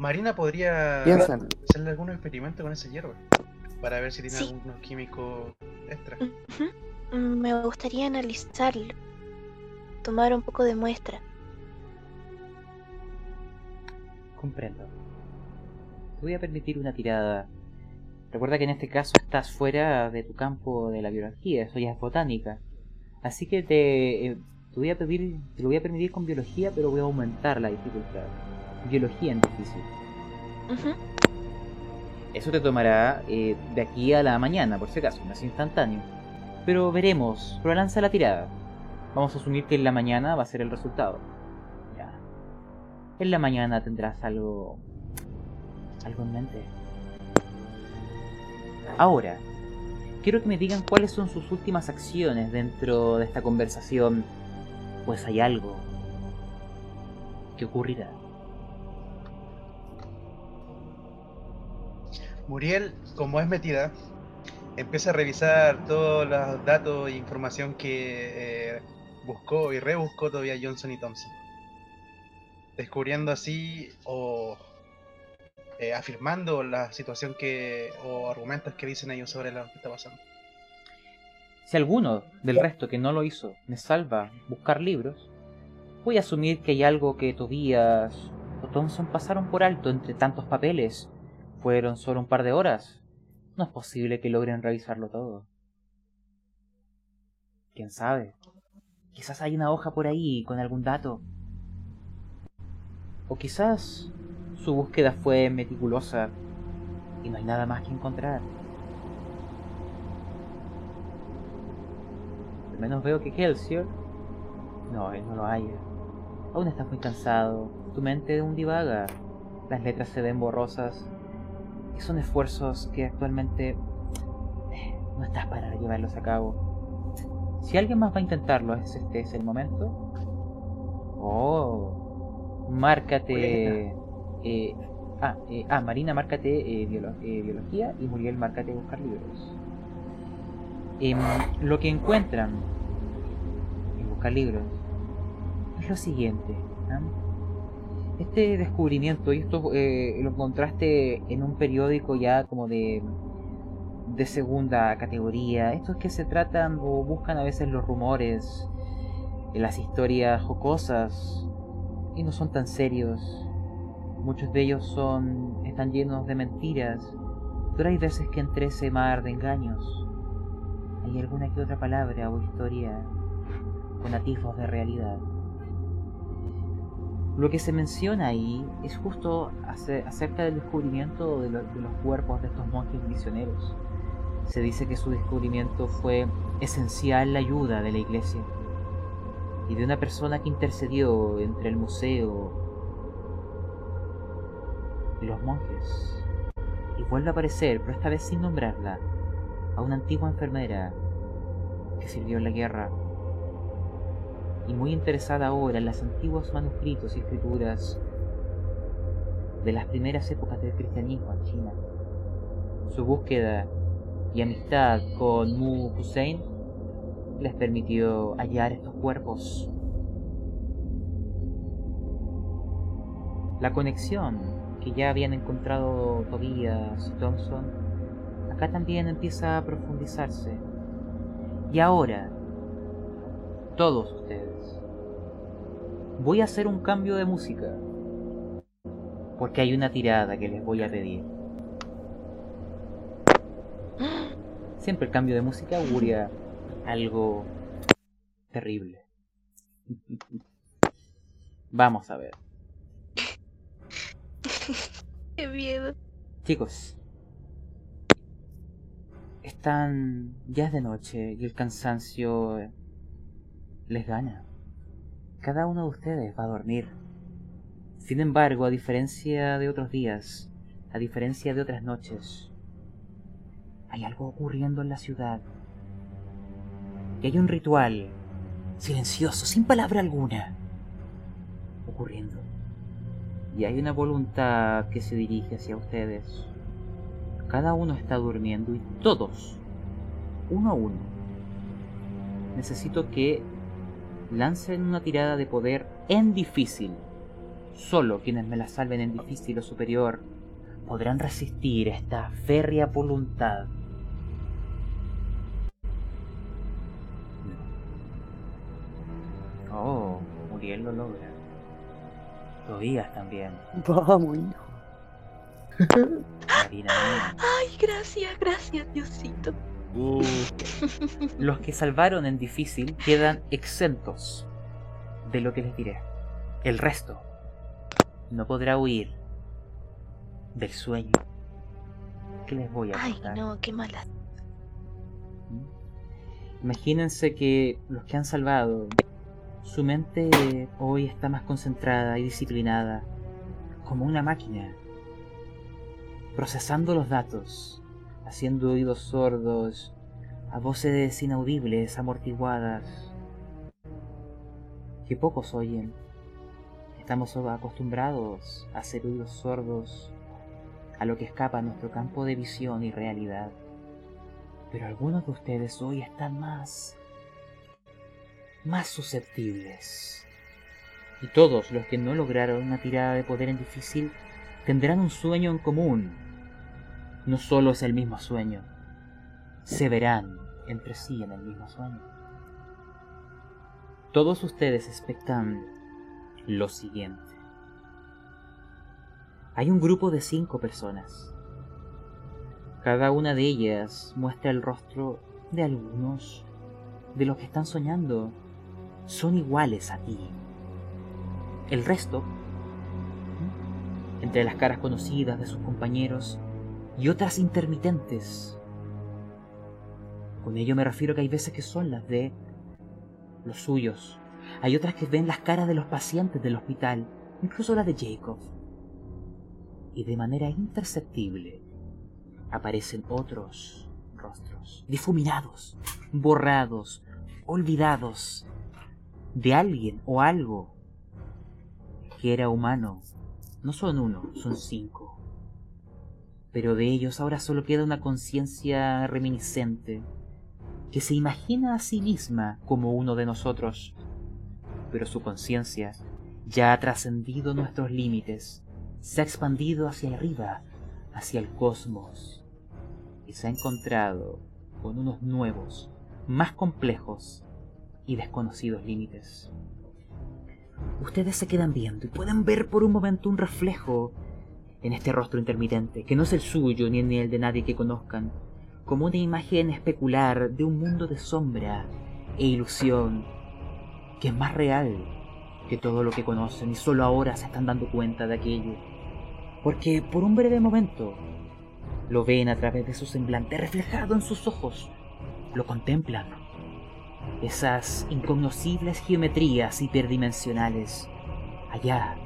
Marina podría Piensan. hacerle algún experimento con ese hierro para ver si tiene Sí. algunos químicos extra. Mm, Me gustaría analizarlo. Tomar un poco de muestra. Comprendo. Te voy a permitir una tirada. Recuerda que en este caso estás fuera de tu campo de la biología, eso ya es botánica. Así que te, eh, te voy a pedir, te lo voy a permitir con biología, pero voy a aumentar la dificultad. Biología en difícil. Ujú. Eso te tomará eh, de aquí a la mañana, por si acaso, no es instantáneo. Pero veremos, pero lanza la tirada. Vamos a asumir que en la mañana va a ser el resultado. Ya. En la mañana tendrás algo... algo en mente. Ahora, quiero que me digan cuáles son sus últimas acciones dentro de esta conversación, pues hay algo que ocurrirá. Muriel, como es metida, empieza a revisar todos los datos e información que eh, buscó y rebuscó todavía Johnson y Thompson. Descubriendo así o eh, afirmando la situación que o argumentos que dicen ellos sobre lo que está pasando. Si alguno del resto que no lo hizo me salva buscar libros, voy a asumir que hay algo que Tobias o Thompson pasaron por alto entre tantos papeles. Fueron solo un par de horas. No es posible que logren revisarlo todo. ¿Quién sabe? Quizás hay una hoja por ahí con algún dato. O quizás su búsqueda fue meticulosa y no hay nada más que encontrar. Al menos veo que Kelsier... No, él no lo haya. Aún estás muy cansado. Tu mente aún divaga. Las letras se ven borrosas. Son esfuerzos que actualmente no estás para llevarlos a cabo. Si alguien más va a intentarlo, ¿es este es el momento? Oh, márcate. eh, ah, eh, ah, Marina, márcate eh, biolo- eh, biología y Muriel, márcate buscar libros. Em, lo que encuentran en buscar libros es lo siguiente. ¿ah? Este descubrimiento, y esto eh, lo encontraste en un periódico ya como de, de segunda categoría. Estos que se tratan o buscan a veces los rumores, eh, las historias jocosas, y no son tan serios. Muchos de ellos son están llenos de mentiras, pero hay veces que entre ese mar de engaños hay alguna que otra palabra o historia con atisbos de realidad. Lo que se menciona ahí es justo ace- acerca del descubrimiento de los cuerpos de estos monjes misioneros. Se dice que su descubrimiento fue esencial la ayuda de la iglesia y de una persona que intercedió entre el museo y los monjes. Y vuelve a aparecer, pero esta vez sin nombrarla, a una antigua enfermera que sirvió en la guerra y muy interesada ahora en los antiguos manuscritos y escrituras de las primeras épocas del cristianismo en China. Su búsqueda y amistad con Mu Hussein les permitió hallar estos cuerpos. La conexión que ya habían encontrado Tobias y Thompson acá también empieza a profundizarse. Y ahora, todos ustedes, voy a hacer un cambio de música. Porque hay una tirada que les voy a pedir. Siempre el cambio de música auguria algo terrible. Vamos a ver. Qué miedo. Chicos, están ya es de noche y el cansancio les gana. Cada uno de ustedes va a dormir. Sin embargo, a diferencia de otros días, a diferencia de otras noches, hay algo ocurriendo en la ciudad. Y hay un ritual silencioso, sin palabra alguna, ocurriendo. Y hay una voluntad que se dirige hacia ustedes. Cada uno está durmiendo y todos, uno a uno, necesito que lancen una tirada de poder en difícil. Solo quienes me la salven en difícil o superior podrán resistir esta férrea voluntad. Oh, Muriel lo logra. Tobías también. Vamos, hijo. Marina, Ay, gracias, gracias, Diosito. Uh, Los que salvaron en difícil quedan exentos de lo que les diré. El resto no podrá huir del sueño que les voy a Ay, contar. no, qué mala. Imagínense que los que han salvado, su mente hoy está más concentrada y disciplinada, como una máquina, procesando los datos, haciendo oídos sordos a voces inaudibles, amortiguadas, que pocos oyen. Estamos acostumbrados a hacer oídos sordos a lo que escapa a nuestro campo de visión y realidad. Pero algunos de ustedes hoy están más... más susceptibles. Y todos los que no lograron una tirada de poder en difícil tendrán un sueño en común. No solo es el mismo sueño, se verán entre sí en el mismo sueño. Todos ustedes expectan lo siguiente. Hay un grupo de cinco personas. Cada una de ellas muestra el rostro de algunos de los que están soñando. Son iguales a ti. El resto, entre las caras conocidas de sus compañeros y otras intermitentes. Con ello me refiero que hay veces que son las de los suyos. Hay otras que ven las caras de los pacientes del hospital, incluso la de Jacob. Y de manera imperceptible aparecen otros rostros, difuminados, borrados, olvidados, de alguien o algo que era humano. No son uno, son cinco. Pero de ellos ahora solo queda una conciencia reminiscente, que se imagina a sí misma como uno de nosotros, pero su conciencia ya ha trascendido nuestros límites, se ha expandido hacia arriba, hacia el cosmos, y se ha encontrado con unos nuevos, más complejos y desconocidos límites. Ustedes se quedan viendo y pueden ver por un momento un reflejo en este rostro intermitente, que no es el suyo ni el de nadie que conozcan, como una imagen especular de un mundo de sombra e ilusión que es más real que todo lo que conocen y solo ahora se están dando cuenta de aquello. Porque por un breve momento lo ven a través de su semblante reflejado en sus ojos, lo contemplan. Esas incognoscibles geometrías hiperdimensionales, allá,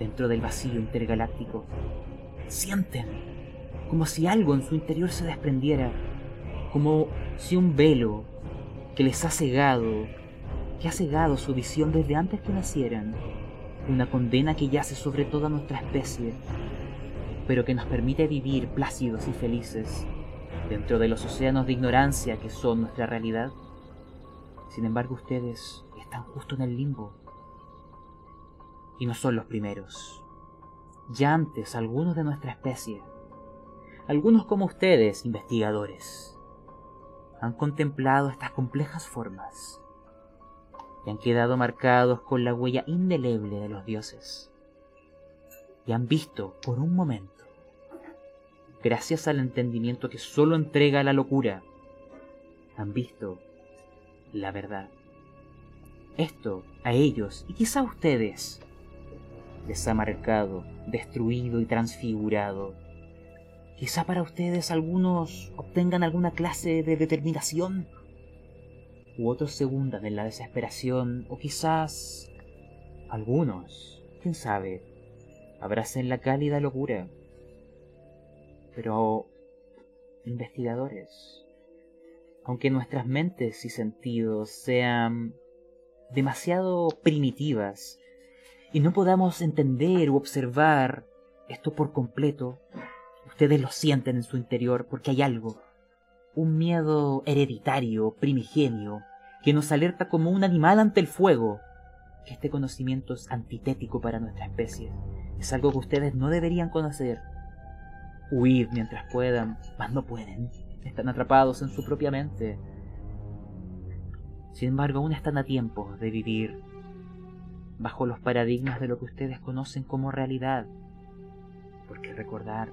dentro del vacío intergaláctico, sienten como si algo en su interior se desprendiera, como si un velo que les ha cegado, que ha cegado su visión desde antes que nacieran, una condena que yace sobre toda nuestra especie, pero que nos permite vivir plácidos y felices dentro de los océanos de ignorancia que son nuestra realidad. Sin embargo, ustedes están justo en el limbo. Y no son los primeros. Ya antes algunos de nuestra especie, algunos como ustedes, investigadores, han contemplado estas complejas formas y han quedado marcados con la huella indeleble de los dioses. Y han visto por un momento, gracias al entendimiento que solo entrega la locura, han visto la verdad. Esto a ellos y quizá a ustedes les ha marcado, destruido y transfigurado. Quizá para ustedes algunos obtengan alguna clase de determinación u otros se hundan en la desesperación, o quizás algunos, quién sabe, abracen la cálida locura. Pero, investigadores, aunque nuestras mentes y sentidos sean demasiado primitivas y no podamos entender u observar esto por completo, ustedes lo sienten en su interior porque hay algo, un miedo hereditario, primigenio, que nos alerta como un animal ante el fuego, este conocimiento es antitético para nuestra especie. Es algo que ustedes no deberían conocer. Huir mientras puedan, mas no pueden. Están atrapados en su propia mente. Sin embargo, aún están a tiempo de vivir bajo los paradigmas de lo que ustedes conocen como realidad. Porque recordar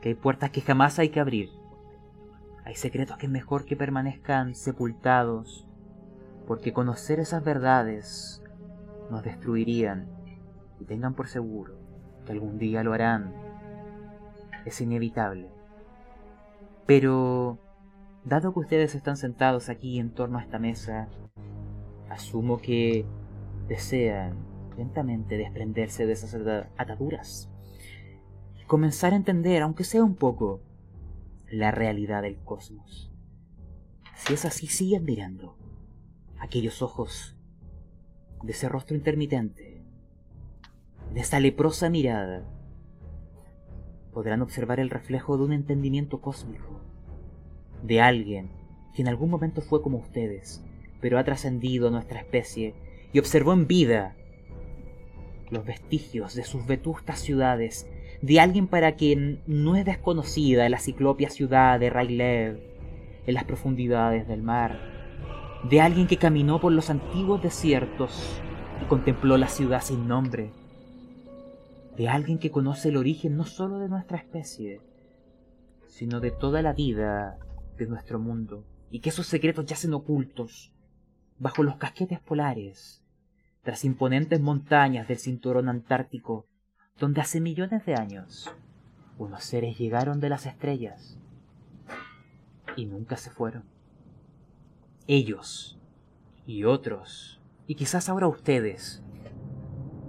que hay puertas que jamás hay que abrir. Hay secretos que es mejor que permanezcan sepultados, porque conocer esas verdades nos destruirían y tengan por seguro que algún día lo harán. Es inevitable. Pero, dado que ustedes están sentados aquí en torno a esta mesa, asumo que desean lentamente desprenderse de esas ataduras. Comenzar a entender, aunque sea un poco, la realidad del cosmos. Si es así, sigan mirando aquellos ojos de ese rostro intermitente, de esa leprosa mirada. Podrán observar el reflejo de un entendimiento cósmico, de alguien que en algún momento fue como ustedes, pero ha trascendido nuestra especie y observó en vida los vestigios de sus vetustas ciudades, de alguien para quien no es desconocida la ciclopia ciudad de Raylev en las profundidades del mar, de alguien que caminó por los antiguos desiertos y contempló la ciudad sin nombre, de alguien que conoce el origen no solo de nuestra especie, sino de toda la vida de nuestro mundo, y que esos secretos yacen ocultos bajo los casquetes polares tras imponentes montañas del cinturón antártico, donde hace millones de años unos seres llegaron de las estrellas y nunca se fueron. Ellos y otros, y quizás ahora ustedes,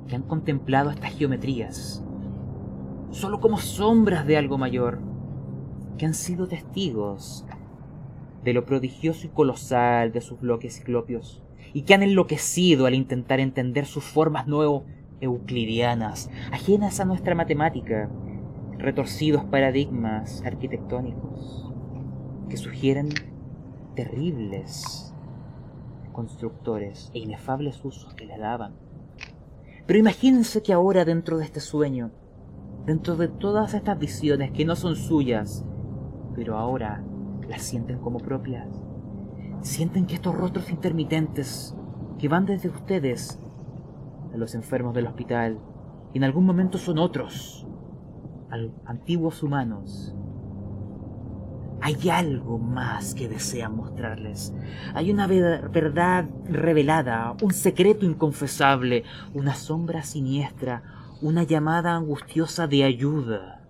que han contemplado estas geometrías, solo como sombras de algo mayor, que han sido testigos de lo prodigioso y colosal de sus bloques ciclopios, y que han enloquecido al intentar entender sus formas no euclidianas, ajenas a nuestra matemática, retorcidos paradigmas arquitectónicos que sugieren terribles constructores e inefables usos que le daban. Pero imagínense que ahora dentro de este sueño, dentro de todas estas visiones que no son suyas, pero ahora las sienten como propias, sienten que estos rostros intermitentes que van desde ustedes a los enfermos del hospital y en algún momento son otros, antiguos humanos. Hay algo más que desean mostrarles. Hay una verdad revelada, un secreto inconfesable, una sombra siniestra, una llamada angustiosa de ayuda.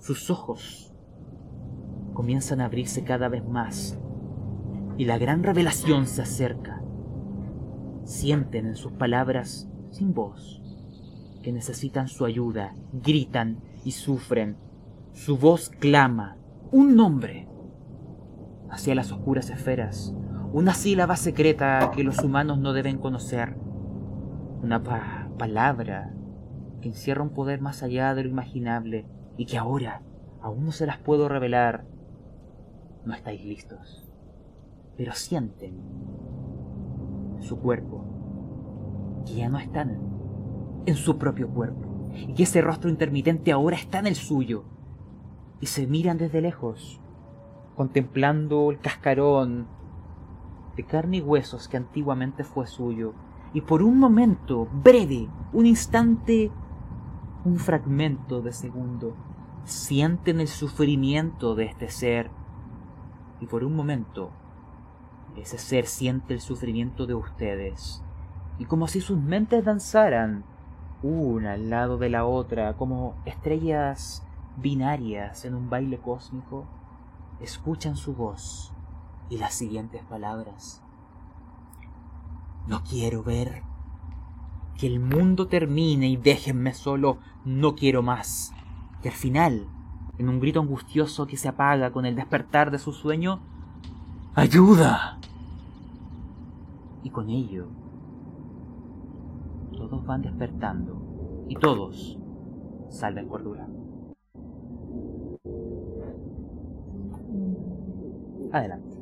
Sus ojos comienzan a abrirse cada vez más y la gran revelación se acerca. Sienten en sus palabras, sin voz, que necesitan su ayuda, gritan y sufren. Su voz clama un nombre hacia las oscuras esferas, una sílaba secreta que los humanos no deben conocer, una palabra que encierra un poder más allá de lo imaginable y que ahora aún no se las puedo revelar. No estáis listos. Pero sienten. En su cuerpo. Que ya no están en su propio cuerpo. Y que ese rostro intermitente ahora está en el suyo. Y se miran desde lejos contemplando el cascarón de carne y huesos que antiguamente fue suyo. Y por un momento breve, un instante, un fragmento de segundo, sienten el sufrimiento de este ser y por un momento ese ser siente el sufrimiento de ustedes, y como si sus mentes danzaran, una al lado de la otra, como estrellas binarias en un baile cósmico, escuchan su voz y las siguientes palabras. No quiero ver que el mundo termine y déjenme solo, no quiero más. Y al final, en un grito angustioso que se apaga con el despertar de su sueño, ¡Ayuda! Y con ello, todos van despertando y todos salven cordura. Adelante.